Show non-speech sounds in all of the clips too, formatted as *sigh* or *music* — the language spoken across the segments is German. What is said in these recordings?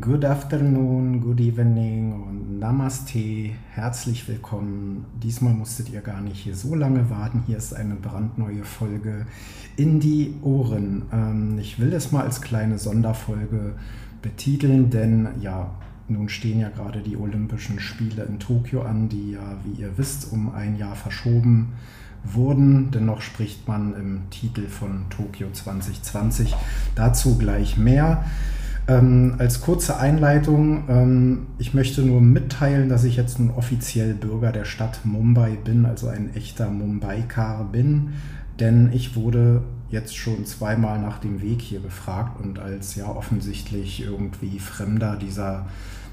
Good afternoon, good evening und Namaste. Herzlich willkommen. Diesmal musstet ihr gar nicht hier so lange warten. Hier ist eine brandneue Folge in die Ohren. Ähm, ich will es mal als kleine Sonderfolge betiteln, denn ja, nun stehen ja gerade die Olympischen Spiele in Tokio an, die ja, wie ihr wisst, um ein Jahr verschoben wurden. Dennoch spricht man im Titel von Tokio 2020. Dazu gleich mehr. Ähm, als kurze Einleitung, ähm, ich möchte nur mitteilen, dass ich jetzt nun offiziell Bürger der Stadt Mumbai bin, also ein echter Mumbaikar bin, denn ich wurde jetzt schon zweimal nach dem Weg hier gefragt und als ja offensichtlich irgendwie Fremder dieser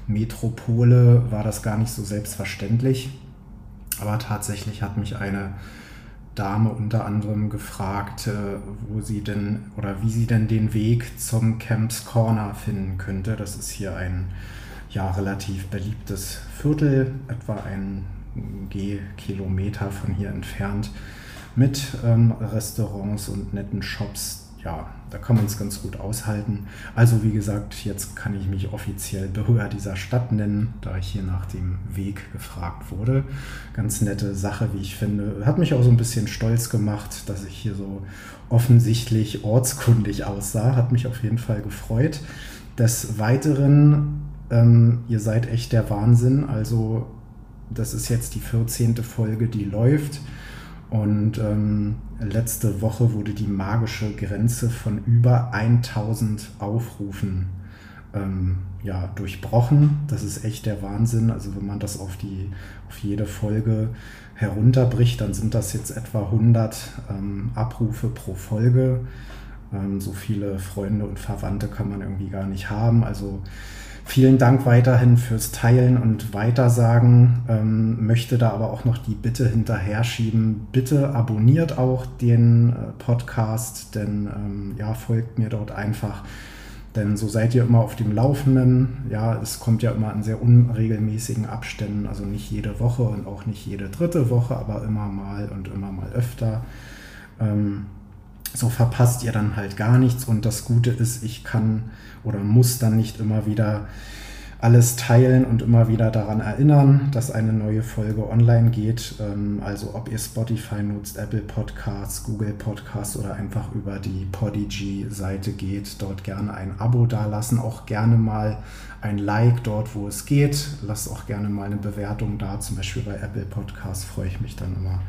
Metropole war das gar nicht so selbstverständlich. Aber tatsächlich hat mich eine Dame unter anderem gefragt, äh, wo sie denn oder wie sie denn den Weg zum Camps Corner finden könnte. Das ist hier ein ja relativ beliebtes Viertel, etwa ein Gehkilometer von hier entfernt, mit ähm, Restaurants und netten Shops, ja, da kann man es ganz gut aushalten. Also wie gesagt, jetzt kann ich mich offiziell Bürger dieser Stadt nennen, da ich hier nach dem Weg gefragt wurde. Ganz nette Sache, wie ich finde. Hat mich auch so ein bisschen stolz gemacht, dass ich hier so offensichtlich ortskundig aussah. Hat mich auf jeden Fall gefreut. Des Weiteren, ähm, ihr seid echt der Wahnsinn. Also das ist jetzt die 14. Folge, die läuft. Und ähm, letzte Woche wurde die magische Grenze von über 1000 Aufrufen ähm, ja, durchbrochen. Das ist echt der Wahnsinn. Also wenn man das auf, die, auf jede Folge herunterbricht, dann sind das jetzt etwa 100 ähm, Abrufe pro Folge. Ähm, so viele Freunde und Verwandte kann man irgendwie gar nicht haben. Also Vielen Dank weiterhin fürs Teilen und Weitersagen. Ähm, möchte da aber auch noch die Bitte hinterher schieben. Bitte abonniert auch den äh, Podcast, denn ähm, ja, folgt mir dort einfach. Denn so seid ihr immer auf dem Laufenden. Ja, es kommt ja immer in sehr unregelmäßigen Abständen, also nicht jede Woche und auch nicht jede dritte Woche, aber immer mal und immer mal öfter. Ähm, so verpasst ihr dann halt gar nichts. Und das Gute ist, ich kann oder muss dann nicht immer wieder alles teilen und immer wieder daran erinnern, dass eine neue Folge online geht. Ähm, also ob ihr Spotify nutzt, Apple Podcasts, Google Podcasts oder einfach über die Podigy-Seite geht, dort gerne ein Abo dalassen, auch gerne mal ein Like dort, wo es geht. Lasst auch gerne mal eine Bewertung da, zum Beispiel bei Apple Podcasts freue ich mich dann immer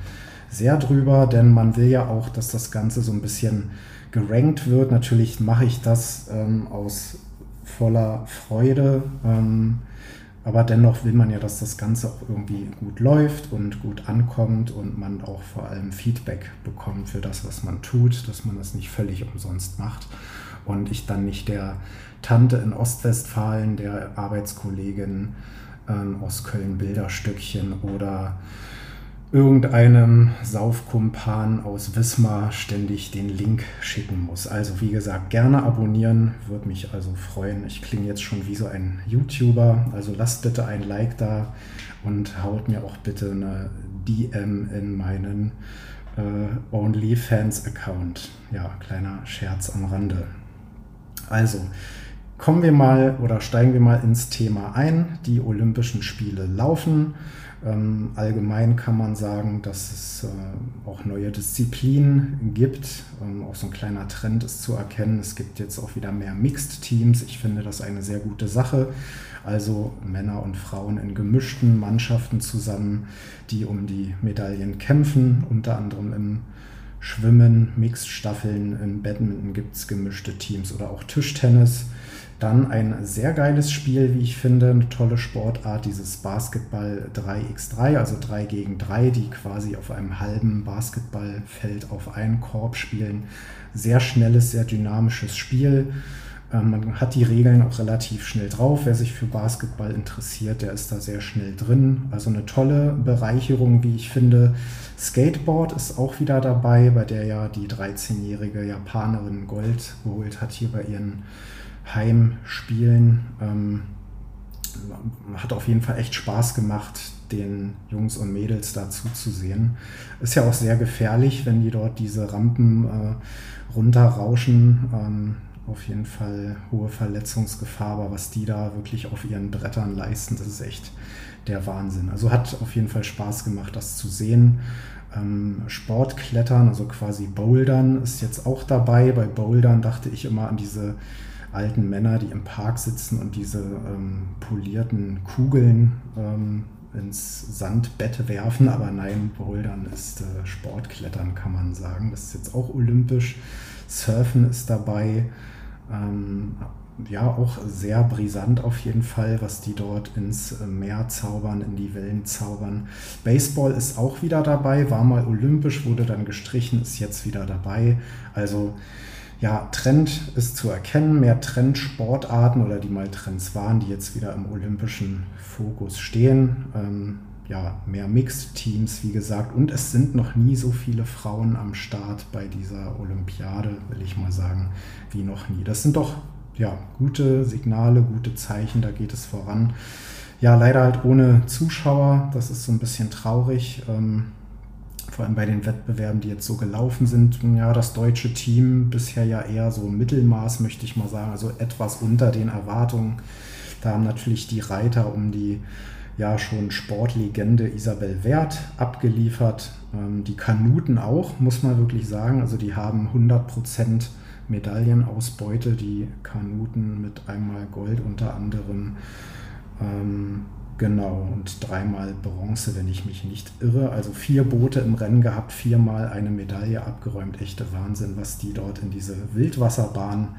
sehr drüber, denn man will ja auch, dass das Ganze so ein bisschen gerankt wird. Natürlich mache ich das ähm, aus voller Freude, ähm, aber dennoch will man ja, dass das Ganze auch irgendwie gut läuft und gut ankommt und man auch vor allem Feedback bekommt für das, was man tut, dass man das nicht völlig umsonst macht und ich dann nicht der Tante in Ostwestfalen, der Arbeitskollegin ähm, aus Köln Bilderstückchen oder irgendeinem Saufkumpan aus Wismar ständig den Link schicken muss. Also wie gesagt, gerne abonnieren, würde mich also freuen. Ich klinge jetzt schon wie so ein YouTuber, also lasst bitte ein Like da und haut mir auch bitte eine DM in meinen äh, OnlyFans-Account. Ja, kleiner Scherz am Rande. Also, kommen wir mal oder steigen wir mal ins Thema ein. Die Olympischen Spiele laufen. Ähm, allgemein kann man sagen, dass es äh, auch neue Disziplinen gibt. Ähm, auch so ein kleiner Trend ist zu erkennen. Es gibt jetzt auch wieder mehr Mixed-Teams. Ich finde das eine sehr gute Sache. Also Männer und Frauen in gemischten Mannschaften zusammen, die um die Medaillen kämpfen, unter anderem im Schwimmen, Mixed-Staffeln, im Badminton gibt es gemischte Teams oder auch Tischtennis. Dann ein sehr geiles Spiel, wie ich finde, eine tolle Sportart, dieses Basketball 3x3, also 3 gegen 3, die quasi auf einem halben Basketballfeld auf einen Korb spielen. Sehr schnelles, sehr dynamisches Spiel. Ähm, man hat die Regeln auch relativ schnell drauf. Wer sich für Basketball interessiert, der ist da sehr schnell drin. Also eine tolle Bereicherung, wie ich finde. Skateboard ist auch wieder dabei, bei der ja die 13-jährige Japanerin Gold geholt hat hier bei ihren Heimspielen. Ähm, hat auf jeden Fall echt Spaß gemacht, den Jungs und Mädels da zuzusehen. Ist ja auch sehr gefährlich, wenn die dort diese Rampen äh, runterrauschen. Ähm, auf jeden Fall hohe Verletzungsgefahr, aber was die da wirklich auf ihren Brettern leisten, das ist echt der Wahnsinn. Also hat auf jeden Fall Spaß gemacht, das zu sehen. Ähm, Sportklettern, also quasi Bouldern, ist jetzt auch dabei. Bei Bouldern dachte ich immer an diese alten Männer, die im Park sitzen und diese ähm, polierten Kugeln ähm, ins Sandbett werfen. Aber nein, Bouldern ist äh, Sportklettern, kann man sagen. Das ist jetzt auch olympisch. Surfen ist dabei. Ähm, ja, auch sehr brisant auf jeden Fall, was die dort ins Meer zaubern, in die Wellen zaubern. Baseball ist auch wieder dabei, war mal olympisch, wurde dann gestrichen, ist jetzt wieder dabei. Also ja, Trend ist zu erkennen, mehr Trendsportarten oder die mal Trends waren, die jetzt wieder im olympischen Fokus stehen. Ähm, ja, mehr Mixed-Teams, wie gesagt. Und es sind noch nie so viele Frauen am Start bei dieser Olympiade, will ich mal sagen, wie noch nie. Das sind doch ja, gute Signale, gute Zeichen, da geht es voran. Ja, leider halt ohne Zuschauer, das ist so ein bisschen traurig. Ähm, vor allem bei den Wettbewerben, die jetzt so gelaufen sind. Ja, das deutsche Team bisher ja eher so Mittelmaß, möchte ich mal sagen, also etwas unter den Erwartungen. Da haben natürlich die Reiter um die ja schon Sportlegende Isabel Wert abgeliefert. Ähm, die Kanuten auch, muss man wirklich sagen. Also die haben 100 Prozent Medaillenausbeute, die Kanuten mit einmal Gold unter anderem. Ähm, genau, und dreimal Bronze, wenn ich mich nicht irre. Also vier Boote im Rennen gehabt, viermal eine Medaille abgeräumt. Echte Wahnsinn, was die dort in diese Wildwasserbahn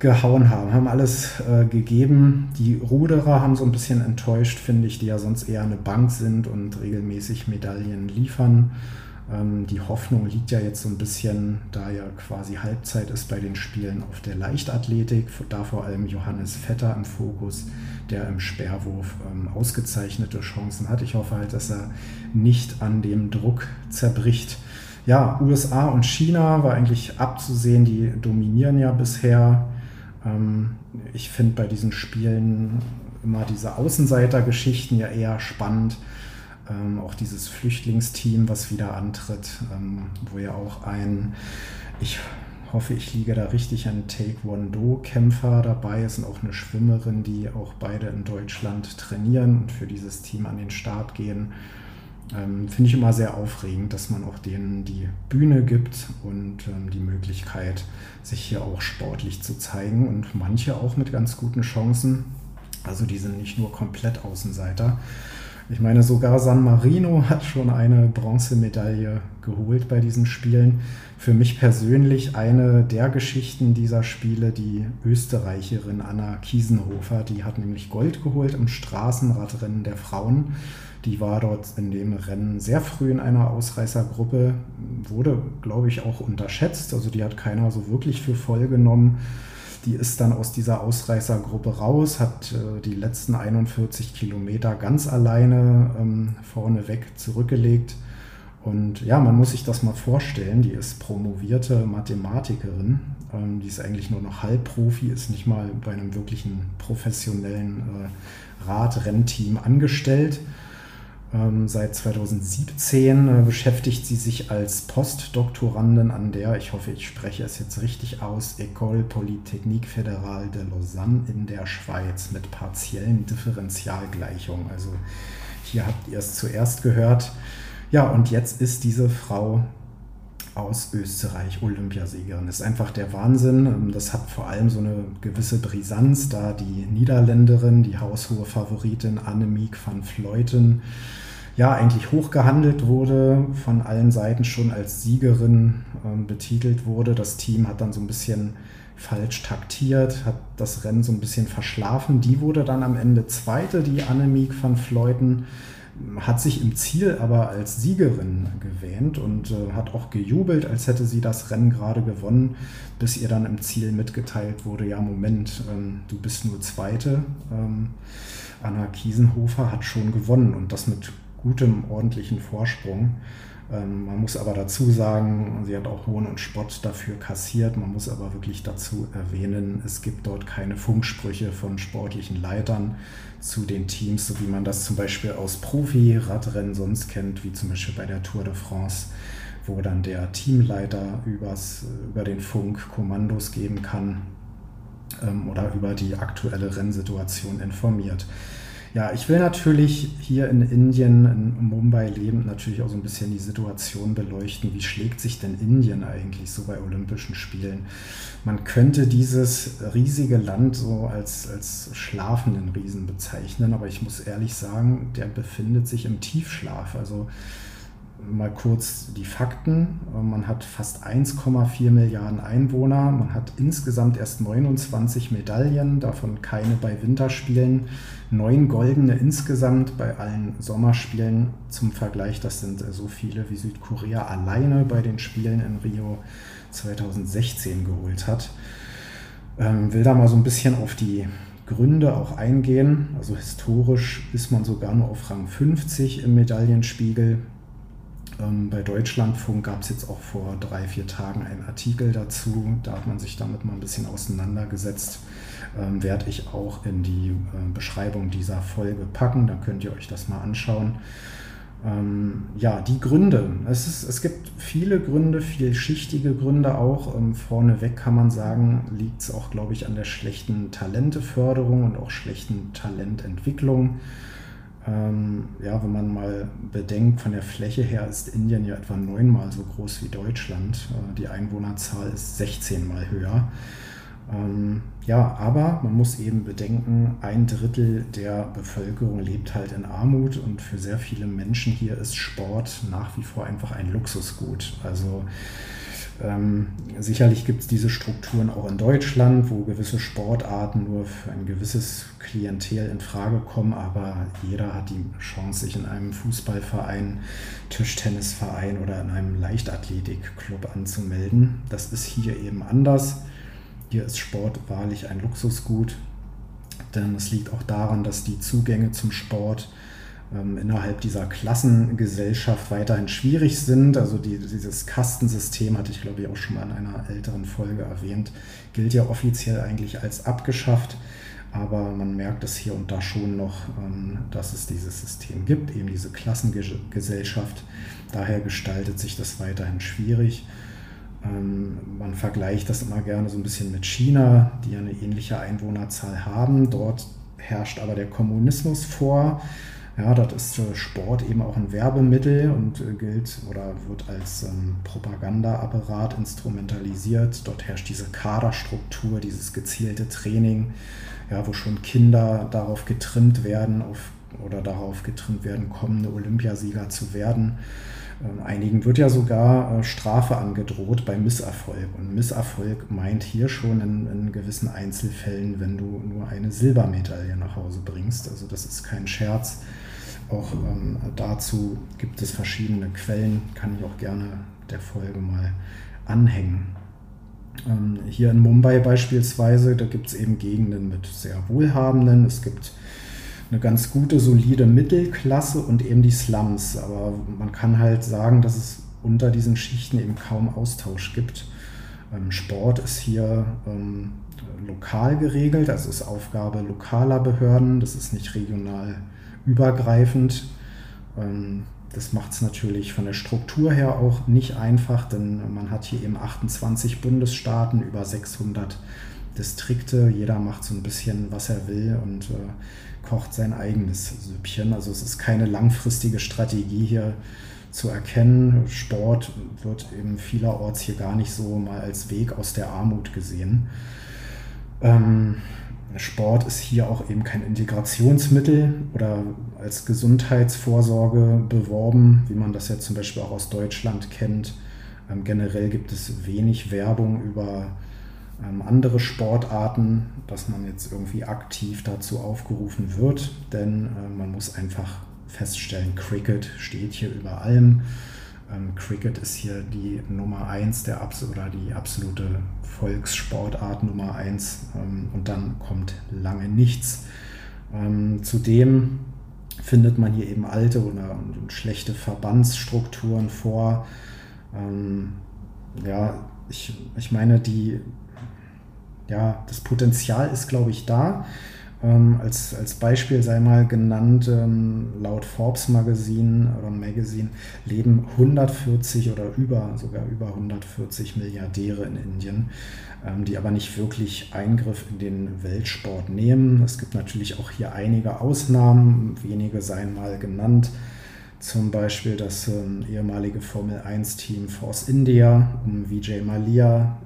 gehauen haben. Haben alles äh, gegeben. Die Ruderer haben so ein bisschen enttäuscht, finde ich, die ja sonst eher eine Bank sind und regelmäßig Medaillen liefern. Ähm, die Hoffnung liegt ja jetzt so ein bisschen, da ja quasi Halbzeit ist bei den Spielen auf der Leichtathletik, da vor allem Johannes Vetter im Fokus, der im Sperrwurf ähm, ausgezeichnete Chancen hat. Ich hoffe halt, dass er nicht an dem Druck zerbricht. Ja, USA und China war eigentlich abzusehen, die dominieren ja bisher. Ähm, ich finde bei diesen Spielen immer diese Außenseitergeschichten ja eher spannend ähm, auch dieses Flüchtlingsteam, was wieder antritt, ähm, wo ja auch ein, ich hoffe, ich liege da richtig, ein Taekwondo-Kämpfer dabei ist und auch eine Schwimmerin, die auch beide in Deutschland trainieren und für dieses Team an den Start gehen. Ähm, Finde ich immer sehr aufregend, dass man auch denen die Bühne gibt und ähm, die Möglichkeit, sich hier auch sportlich zu zeigen und manche auch mit ganz guten Chancen. Also die sind nicht nur komplett Außenseiter. Ich meine, sogar San Marino *laughs* hat schon eine Bronzemedaille geholt bei diesen Spielen. Für mich persönlich eine der Geschichten dieser Spiele, die Österreicherin Anna Kiesenhofer, die hat nämlich Gold geholt im Straßenradrennen der Frauen. Die war dort in dem Rennen sehr früh in einer Ausreißergruppe, wurde, glaube ich, auch unterschätzt. Also die hat keiner so wirklich für voll genommen. Die ist dann aus dieser Ausreißergruppe raus, hat äh, die letzten 41 Kilometer ganz alleine ähm, vorneweg zurückgelegt. Und ja, man muss sich das mal vorstellen, die ist promovierte Mathematikerin, ähm, die ist eigentlich nur noch Halbprofi, ist nicht mal bei einem wirklichen professionellen äh, Radrennteam angestellt seit 2017 äh, beschäftigt sie sich als Postdoktorandin an der, ich hoffe, ich spreche es jetzt richtig aus, École Polytechnique Fédérale de Lausanne in der Schweiz mit partiellen Differentialgleichungen. Also hier habt ihr es zuerst gehört. Ja, und jetzt ist diese Frau aus Österreich Olympiasiegerin. Das ist einfach der Wahnsinn. Ähm, das hat vor allem so eine gewisse Brisanz, da die Niederländerin, die haushohe Favoritin Annemiek van Vleuten, ja eigentlich hochgehandelt wurde, von allen Seiten schon als Siegerin ähm, betitelt wurde. Das Team hat dann so ein bisschen falsch taktiert, hat das Rennen so ein bisschen verschlafen. Die wurde dann am Ende Zweite, die Annemiek van Vleuten hat sich im Ziel aber als Siegerin gewähnt und äh, hat auch gejubelt, als hätte sie das Rennen gerade gewonnen, bis ihr dann im Ziel mitgeteilt wurde, ja Moment, ähm, du bist nur Zweite. Ähm, Anna Kiesenhofer hat schon gewonnen und das mit gutem, ordentlichen Vorsprung. Ähm, man muss aber dazu sagen, sie hat auch Hohn und Spott dafür kassiert. Man muss aber wirklich dazu erwähnen, es gibt dort keine Funksprüche von sportlichen Leitern zu den Teams, so wie man das zum Beispiel aus Profi-Radrennen sonst kennt, wie zum Beispiel bei der Tour de France wo dann der Teamleiter übers, über den Funk Kommandos geben kann ähm, oder über die aktuelle Rennsituation informiert. Ja, ich will natürlich hier in Indien, in Mumbai lebend, natürlich auch so ein bisschen die Situation beleuchten. Wie schlägt sich denn Indien eigentlich so bei Olympischen Spielen? Man könnte dieses riesige Land so als, als schlafenden Riesen bezeichnen, aber ich muss ehrlich sagen, der befindet sich im Tiefschlaf. Also mal kurz die Fakten. Man hat fast 1,4 Milliarden Einwohner. Man hat insgesamt erst 29 Medaillen, davon keine bei Winterspielen. Neun goldene insgesamt bei allen Sommerspielen. Zum Vergleich, das sind so viele wie Südkorea alleine bei den Spielen in Rio 2016 geholt hat. Ähm, will da mal so ein bisschen auf die Gründe auch eingehen. Also historisch ist man sogar nur auf Rang 50 im Medaillenspiegel. Ähm, bei Deutschlandfunk gab es jetzt auch vor drei, vier Tagen einen Artikel dazu. Da hat man sich damit mal ein bisschen auseinandergesetzt. Ähm, werde ich auch in die äh, Beschreibung dieser Folge packen. Da könnt ihr euch das mal anschauen. Ähm, ja, die Gründe. Es, ist, es gibt viele Gründe, vielschichtige Gründe auch. Ähm, vorneweg kann man sagen, liegt es auch, glaube ich, an der schlechten Talenteförderung und auch schlechten Talententwicklung. Ähm, ja, wenn man mal bedenkt, von der Fläche her ist Indien ja etwa neunmal so groß wie Deutschland. Äh, die Einwohnerzahl ist 16 mal höher. Ähm, ja, aber man muss eben bedenken, ein Drittel der Bevölkerung lebt halt in Armut und für sehr viele Menschen hier ist Sport nach wie vor einfach ein Luxusgut. Also ähm, sicherlich gibt es diese Strukturen auch in Deutschland, wo gewisse Sportarten nur für ein gewisses Klientel in Frage kommen, aber jeder hat die Chance, sich in einem Fußballverein, Tischtennisverein oder in einem Leichtathletikclub anzumelden. Das ist hier eben anders. Hier ist Sport wahrlich ein Luxusgut, denn es liegt auch daran, dass die Zugänge zum Sport innerhalb dieser Klassengesellschaft weiterhin schwierig sind. Also die, dieses Kastensystem, hatte ich glaube ich auch schon mal in einer älteren Folge erwähnt, gilt ja offiziell eigentlich als abgeschafft. Aber man merkt es hier und da schon noch, ähm, dass es dieses System gibt, eben diese Klassengesellschaft. Daher gestaltet sich das weiterhin schwierig. Ähm, man vergleicht das immer gerne so ein bisschen mit China, die eine ähnliche Einwohnerzahl haben. Dort herrscht aber der Kommunismus vor. Ja, dort ist Sport eben auch ein Werbemittel und äh, gilt oder wird als ähm, Propagandaapparat instrumentalisiert. Dort herrscht diese Kaderstruktur, dieses gezielte Training, ja, wo schon Kinder darauf getrimmt werden auf, oder darauf getrimmt werden, kommende Olympiasieger zu werden. Ähm, einigen wird ja sogar äh, Strafe angedroht bei Misserfolg. Und Misserfolg meint hier schon in, in, gewissen Einzelfällen, wenn du nur eine Silbermedaille nach Hause bringst. Also das ist kein Scherz. Auch ähm, dazu gibt es verschiedene Quellen, kann ich auch gerne der Folge mal anhängen. Ähm, hier in Mumbai beispielsweise, da gibt es eben Gegenden mit sehr wohlhabenden, es gibt eine ganz gute, solide Mittelklasse und eben die Slums. Aber man kann halt sagen, dass es unter diesen Schichten eben kaum Austausch gibt. Ähm, Sport ist hier ähm, lokal geregelt, also ist Aufgabe lokaler Behörden, das ist nicht regional übergreifend. Ähm, das macht es natürlich von der Struktur her auch nicht einfach, denn man hat hier eben 28 Bundesstaaten, über 600 Distrikte. Jeder macht so ein bisschen, was er will und äh, kocht sein eigenes Süppchen. Also es ist keine langfristige Strategie hier zu erkennen. Sport wird eben vielerorts hier gar nicht so mal als Weg aus der Armut gesehen. Ähm, Sport ist hier auch eben kein Integrationsmittel oder als Gesundheitsvorsorge beworben, wie man das ja zum Beispiel auch aus Deutschland kennt. Ähm, generell gibt es wenig Werbung über ähm, andere Sportarten, dass man jetzt irgendwie aktiv dazu aufgerufen wird, denn äh, man muss einfach feststellen, Cricket steht hier über allem. Ähm, Cricket ist hier die Nummer 1 der Abs oder die absolute Volkssportart Nummer 1 ähm, und dann kommt lange nichts. Ähm, zudem findet man hier eben alte oder schlechte Verbandsstrukturen vor. Ähm, ja, ich, ich meine, die, ja, das Potenzial ist, glaube ich, da. Ähm, als, als Beispiel sei mal genannt, ähm, laut Forbes Magazine oder Magazine leben 140 oder über, sogar über 140 Milliardäre in Indien, ähm, die aber nicht wirklich Eingriff in den Weltsport nehmen. Es gibt natürlich auch hier einige Ausnahmen, wenige seien mal genannt. Zum Beispiel das ähm, ehemalige Formel 1-Team Force India um Vijay Malia.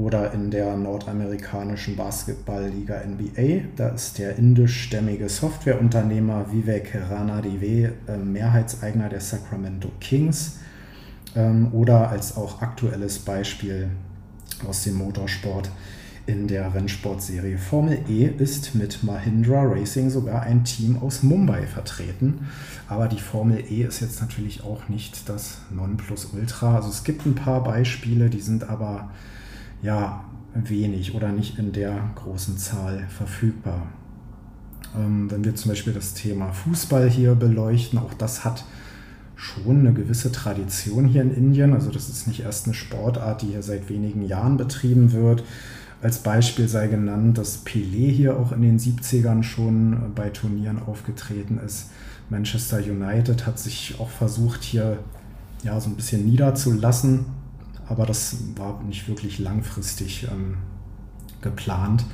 Oder in der nordamerikanischen Basketballliga NBA. Da ist der indischstämmige Softwareunternehmer Vivek Ranadive äh, Mehrheitseigner der Sacramento Kings. Ähm, oder als auch aktuelles Beispiel aus dem Motorsport in der Rennsportserie Formel E ist mit Mahindra Racing sogar ein Team aus Mumbai vertreten. Aber die Formel E ist jetzt natürlich auch nicht das Nonplusultra. Also es gibt ein paar Beispiele, die sind aber ja, wenig oder nicht in der großen Zahl verfügbar. Ähm, wenn wir zum Beispiel das Thema Fußball hier beleuchten, auch das hat schon eine gewisse Tradition hier in Indien. Also das ist nicht erst eine Sportart, die hier seit wenigen Jahren betrieben wird. Als Beispiel sei genannt, dass Pelé hier auch in den 70ern schon bei Turnieren aufgetreten ist. Manchester United hat sich auch versucht, hier ja, so ein bisschen niederzulassen aber das war nicht wirklich langfristig ähm, geplant.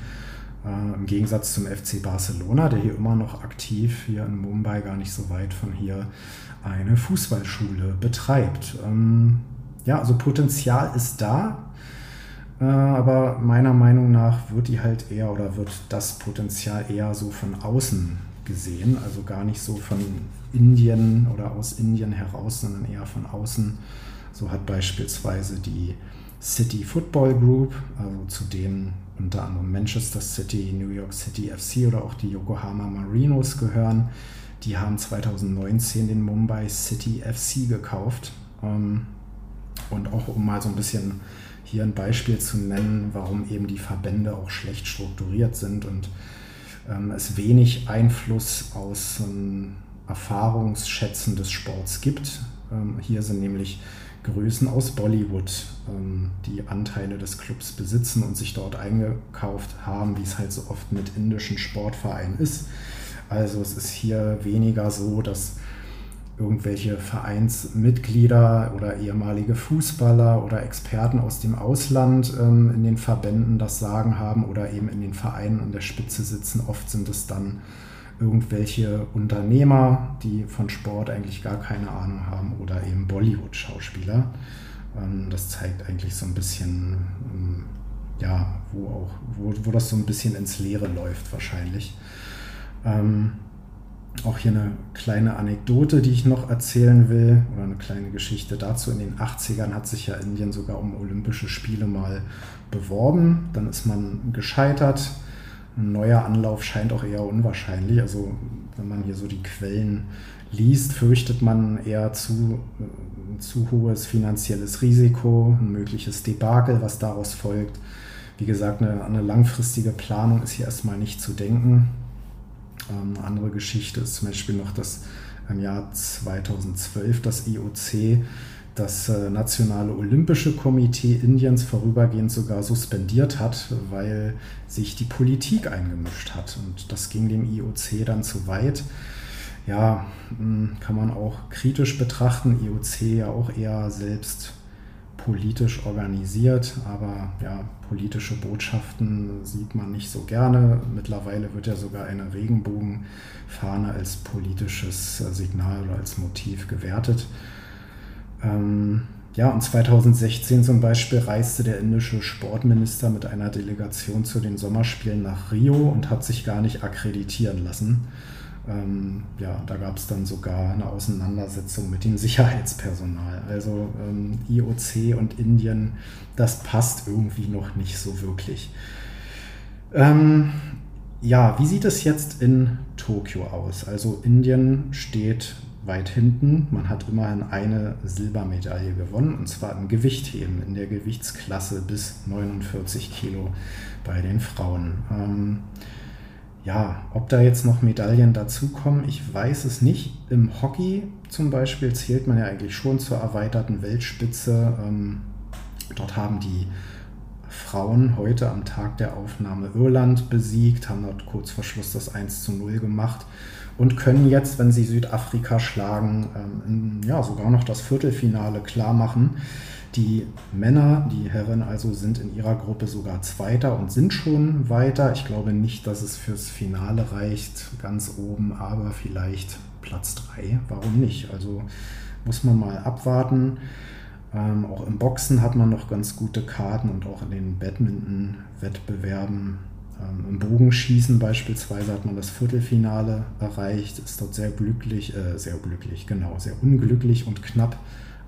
Äh, Im Gegensatz zum FC Barcelona, der hier immer noch aktiv hier in Mumbai, gar nicht so weit von hier, eine Fußballschule betreibt. Ähm, ja, also Potenzial ist da, äh, aber meiner Meinung nach wird die halt eher oder wird das Potenzial eher so von außen gesehen, also gar nicht so von Indien oder aus Indien heraus, sondern eher von außen so hat beispielsweise die City Football Group, also zu denen unter anderem Manchester City, New York City FC oder auch die Yokohama Marinos gehören, die haben 2019 den Mumbai City FC gekauft. Ähm, und auch um mal so ein bisschen hier ein Beispiel zu nennen, warum eben die Verbände auch schlecht strukturiert sind und ähm, es wenig Einfluss aus ähm, Erfahrungsschätzen des Sports gibt. hier sind nämlich Größen aus Bollywood, ähm, die Anteile des Clubs besitzen und sich dort eingekauft haben, wie es halt so oft mit indischen Sportvereinen ist. Also es ist hier weniger so, dass irgendwelche Vereinsmitglieder oder ehemalige Fußballer oder Experten aus dem Ausland ähm, in den Verbänden das Sagen haben oder eben in den Vereinen an der Spitze sitzen. Oft sind es dann irgendwelche Unternehmer, die von Sport eigentlich gar keine Ahnung haben oder eben Bollywood-Schauspieler. Ähm, das zeigt eigentlich so ein bisschen, ähm, ja, wo auch, wo, wo das so ein bisschen ins Leere läuft wahrscheinlich. Ähm, auch hier eine kleine Anekdote, die ich noch erzählen will, oder eine kleine Geschichte dazu. In den 80ern hat sich ja Indien sogar um Olympische Spiele mal beworben. Dann ist man gescheitert ein neuer Anlauf scheint auch eher unwahrscheinlich. Also wenn man hier so die Quellen liest, fürchtet man eher zu, äh, zu hohes finanzielles Risiko, ein mögliches Debakel, was daraus folgt. Wie gesagt, eine, eine langfristige Planung ist hier erstmal nicht zu denken. Ähm, andere Geschichte ist zum Beispiel noch, dass im Jahr 2012 das IOC das äh, Nationale Olympische Komitee Indiens vorübergehend sogar suspendiert hat, weil sich die Politik eingemischt hat. Und das ging dem IOC dann zu weit. Ja, hm, kann man auch kritisch betrachten. IOC ja auch eher selbst politisch organisiert, aber ja, politische Botschaften sieht man nicht so gerne. Mittlerweile wird ja sogar eine Regenbogenfahne als politisches äh, Signal oder als Motiv gewertet. Ähm, ja, und 2016 zum Beispiel reiste der indische Sportminister mit einer Delegation zu den Sommerspielen nach Rio und hat sich gar nicht akkreditieren lassen. Ähm, ja, da gab es dann sogar eine Auseinandersetzung mit dem Sicherheitspersonal. Also ähm, IOC und Indien, das passt irgendwie noch nicht so wirklich. Ähm, ja, wie sieht es jetzt in Tokio aus? Also Indien steht weit hinten. Man hat immerhin eine Silbermedaille gewonnen, und zwar im Gewichtheben in der Gewichtsklasse bis 49 Kilo bei den Frauen. Ähm, ja, ob da jetzt noch Medaillen dazukommen, ich weiß es nicht. Im Hockey zum Beispiel zählt man ja eigentlich schon zur erweiterten Weltspitze. Ähm, dort haben die Frauen heute am Tag der Aufnahme Irland besiegt, haben dort kurz vor Schluss das 1 zu 0 gemacht und können jetzt, wenn sie Südafrika schlagen, ähm, ja, sogar noch das Viertelfinale klar machen. Die Männer, die Herren also, sind in ihrer Gruppe sogar Zweiter und sind schon weiter. Ich glaube nicht, dass es fürs Finale reicht, ganz oben, aber vielleicht Platz 3. Warum nicht? Also muss man mal abwarten. Ähm, auch im Boxen hat man noch ganz gute Karten und auch in den Badminton-Wettbewerben. Ähm, Im Bogenschießen beispielsweise hat man das Viertelfinale erreicht, ist dort sehr glücklich, äh, sehr glücklich, genau, sehr unglücklich und knapp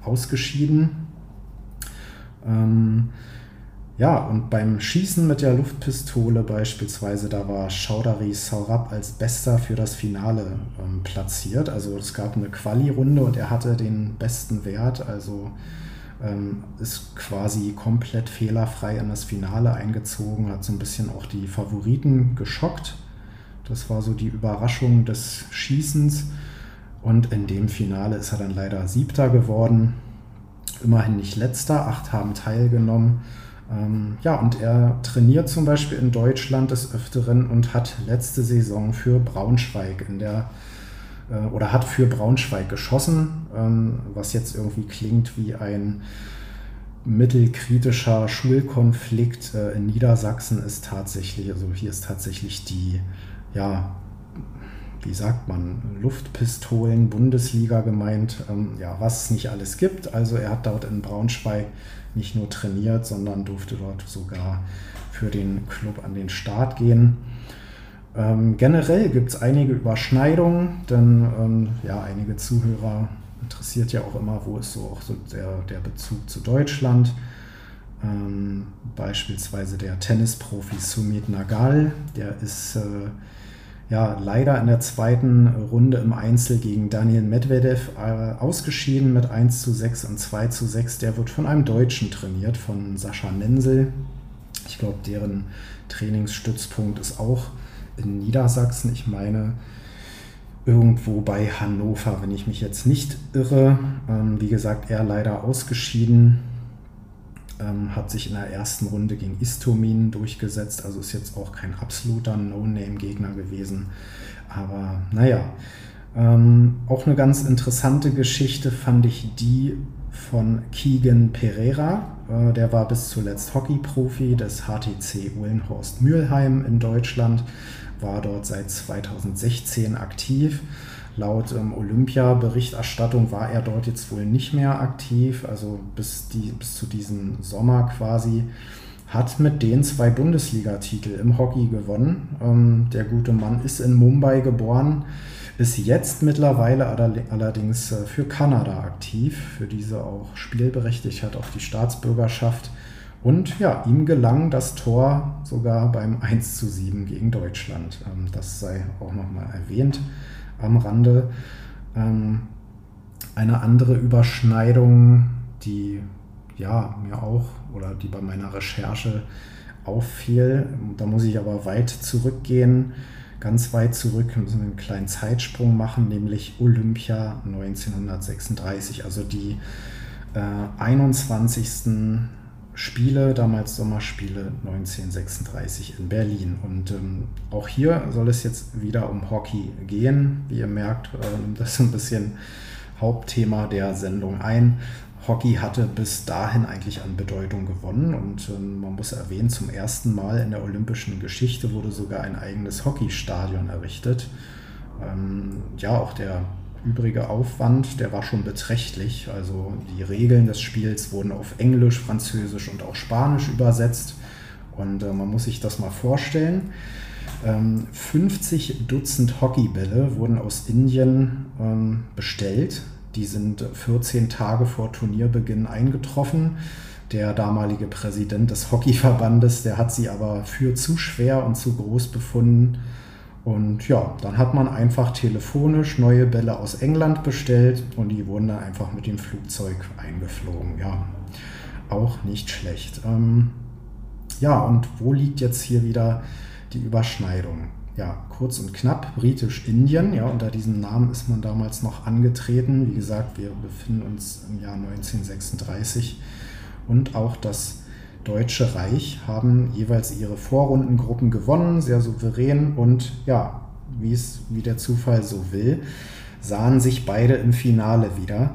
ausgeschieden. Ähm, ja, und beim Schießen mit der Luftpistole beispielsweise, da war Chaudhary Saurab als Bester für das Finale ähm, platziert. Also es gab eine Quali-Runde und er hatte den besten Wert, also ähm, ist quasi komplett fehlerfrei in das Finale eingezogen, hat so ein bisschen auch die Favoriten geschockt. Das war so die Überraschung des Schießens. Und in dem Finale ist er dann leider Siebter geworden. Immerhin nicht letzter, acht haben teilgenommen. Ähm, ja, und er trainiert zum Beispiel in Deutschland des Öfteren und hat letzte Saison für Braunschweig in der äh, oder hat für Braunschweig geschossen, ähm, was jetzt irgendwie klingt wie ein mittelkritischer Schulkonflikt äh, in Niedersachsen ist tatsächlich, also hier ist tatsächlich die, ja, wie sagt man, Luftpistolen, Bundesliga gemeint, ähm, ja, was es nicht alles gibt. Also er hat dort in Braunschweig nicht nur trainiert, sondern durfte dort sogar für den Club an den Start gehen. Ähm, generell gibt es einige Überschneidungen, denn ähm, ja, einige Zuhörer interessiert ja auch immer, wo ist so auch so der, der Bezug zu Deutschland. Ähm, beispielsweise der Tennisprofi Sumit Nagal, der ist äh, ja leider in der zweiten Runde im Einzel gegen Daniel Medvedev äh, ausgeschieden mit 1 zu 6 und 2 zu 6. Der wird von einem Deutschen trainiert, von Sascha Nensel. Ich glaube, deren Trainingsstützpunkt ist auch in Niedersachsen. Ich meine, irgendwo bei Hannover, wenn ich mich jetzt nicht irre. Ähm, wie gesagt, er leider ausgeschieden. Ähm, hat sich in der ersten Runde gegen Istomin durchgesetzt, also ist jetzt auch kein absoluter No-Name-Gegner gewesen. Aber naja, ähm, auch eine ganz interessante Geschichte fand ich die von Keegan Pereira. Äh, der war bis zuletzt Hockeyprofi des HTC Uhlenhorst Mülheim in Deutschland, war dort seit 2016 aktiv. Laut ähm, Olympia-Berichterstattung war er dort jetzt wohl nicht mehr aktiv, also bis, die, bis zu diesem Sommer quasi. Hat mit den zwei Bundesligatitel im Hockey gewonnen. Ähm, der gute Mann ist in Mumbai geboren, ist jetzt mittlerweile allerdings äh, für Kanada aktiv, für diese auch spielberechtigt, hat auch die Staatsbürgerschaft. Und ja, ihm gelang das Tor sogar beim 1 zu 7 gegen Deutschland. Ähm, das sei auch nochmal erwähnt am Rande. Ähm, eine andere Überschneidung, die ja mir auch oder die bei meiner Recherche auffiel, da muss ich aber weit zurückgehen, ganz weit zurück, müssen einen kleinen Zeitsprung machen, nämlich Olympia 1936, also die äh, 21. Spiele, damals Sommerspiele 1936 in Berlin. Und ähm, auch hier soll es jetzt wieder um Hockey gehen. Wie ihr merkt, äh, *laughs* das ein bisschen Hauptthema der Sendung ein. Hockey hatte bis dahin eigentlich an Bedeutung gewonnen und ähm, man muss erwähnen, zum ersten Mal in der olympischen Geschichte wurde sogar ein eigenes Hockeystadion errichtet. Ähm, ja, auch der übrige Aufwand, der war schon beträchtlich. Also die Regeln des Spiels wurden auf Englisch, Französisch und auch Spanisch übersetzt. Und äh, man muss sich das mal vorstellen. Ähm, 50 Dutzend Hockeybälle wurden aus Indien ähm, bestellt. Die sind 14 Tage vor Turnierbeginn eingetroffen. Der damalige Präsident des Hockeyverbandes, der hat sie aber für zu schwer und zu groß befunden und ja, dann hat man einfach telefonisch neue Bälle aus England bestellt und die wurden dann einfach mit dem Flugzeug eingeflogen. Ja, auch nicht schlecht. Ähm, ja, und wo liegt jetzt hier wieder die Überschneidung? Ja, kurz und knapp, Britisch-Indien. Ja, unter diesem Namen ist man damals noch angetreten. Wie gesagt, wir befinden uns im Jahr 1936 und auch das Deutsche Reich haben jeweils ihre Vorrundengruppen gewonnen, sehr souverän und ja, wie es wie der Zufall so will, sahen sich beide im Finale wieder.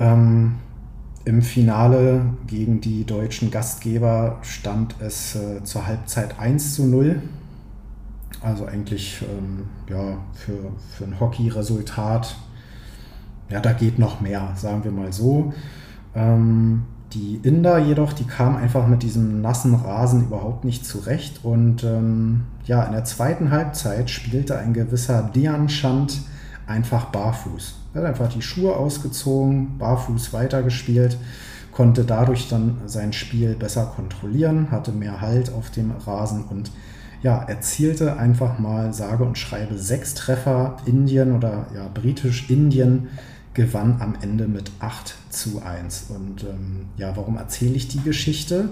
Ähm, Im Finale gegen die deutschen Gastgeber stand es äh, zur Halbzeit 1 zu 0. Also eigentlich ähm, ja, für, für ein Hockey-Resultat, ja, da geht noch mehr, sagen wir mal so. Ähm, die Inder jedoch, die kamen einfach mit diesem nassen Rasen überhaupt nicht zurecht. Und ähm, ja, in der zweiten Halbzeit spielte ein gewisser Dian Chand einfach barfuß. Er hat einfach die Schuhe ausgezogen, barfuß weitergespielt, konnte dadurch dann sein Spiel besser kontrollieren, hatte mehr Halt auf dem Rasen und ja, erzielte einfach mal sage und schreibe sechs Treffer. Indien oder ja, britisch-Indien gewann am Ende mit 8 zu 1. Und ähm, ja, warum erzähle ich die Geschichte?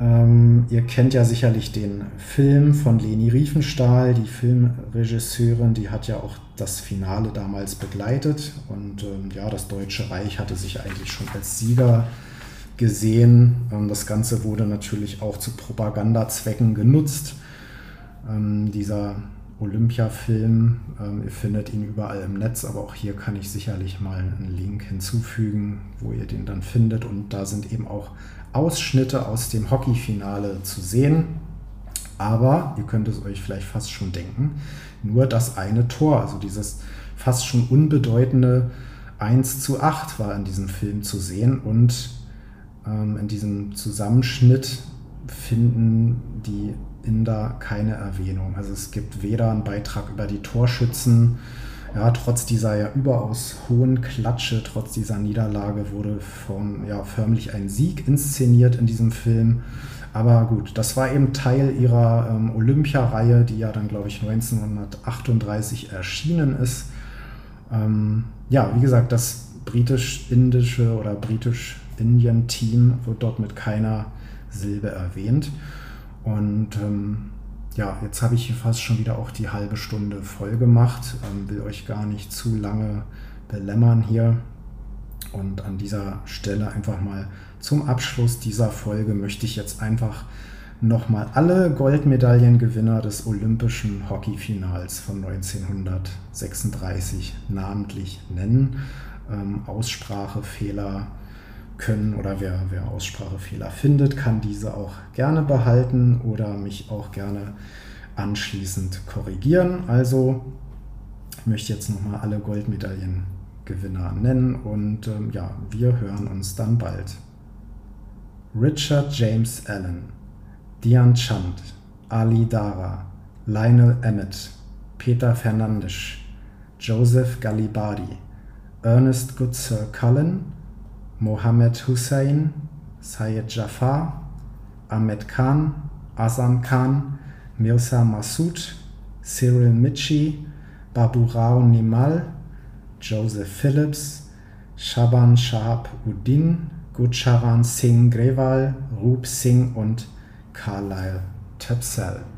Ähm, ihr kennt ja sicherlich den Film von Leni Riefenstahl, die Filmregisseurin, die hat ja auch das Finale damals begleitet. Und ähm, ja, das Deutsche Reich hatte sich eigentlich schon als Sieger gesehen. Ähm, das Ganze wurde natürlich auch zu Propagandazwecken genutzt. Ähm, dieser Olympia-Film, ähm, ihr findet ihn überall im Netz, aber auch hier kann ich sicherlich mal einen Link hinzufügen, wo ihr den dann findet. Und da sind eben auch Ausschnitte aus dem Hockeyfinale zu sehen. Aber ihr könnt es euch vielleicht fast schon denken, nur das eine Tor, also dieses fast schon unbedeutende 1 zu 8 war in diesem Film zu sehen. Und ähm, in diesem Zusammenschnitt finden die Inder keine Erwähnung. Also es gibt weder einen Beitrag über die Torschützen, ja, trotz dieser ja überaus hohen Klatsche, trotz dieser Niederlage wurde von, ja, förmlich ein Sieg inszeniert in diesem Film. Aber gut, das war eben Teil ihrer ähm, Olympia-Reihe, die ja dann, glaube ich, 1938 erschienen ist. Ähm, ja, wie gesagt, das britisch-indische oder britisch-Indien-Team wird dort mit keiner Silbe erwähnt. Und ähm, ja, jetzt habe ich hier fast schon wieder auch die halbe Stunde voll gemacht. Ähm, will euch gar nicht zu lange belämmern hier. Und an dieser Stelle einfach mal zum Abschluss dieser Folge möchte ich jetzt einfach nochmal alle Goldmedaillengewinner des Olympischen Hockeyfinals von 1936 namentlich nennen. Ähm, Aussprachefehler können oder wer, wer Aussprachefehler findet, kann diese auch gerne behalten oder mich auch gerne anschließend korrigieren. Also ich möchte jetzt nochmal alle Goldmedaillengewinner nennen und ähm, ja, wir hören uns dann bald. Richard James Allen, Dian Chand, Ali Dara, Lionel Emmett, Peter Fernandes, Joseph Galibardi, Ernest Goodsir Cullen, Mohammed Hussein, Syed Jafar, Ahmed Khan, Azam Khan, Mirza Massoud, Cyril Michi, Baburao Nimal, Joseph Phillips, Shaban Shahab Uddin, Gurcharan Singh Grewal, Roop Singh und Carlyle Tepsel.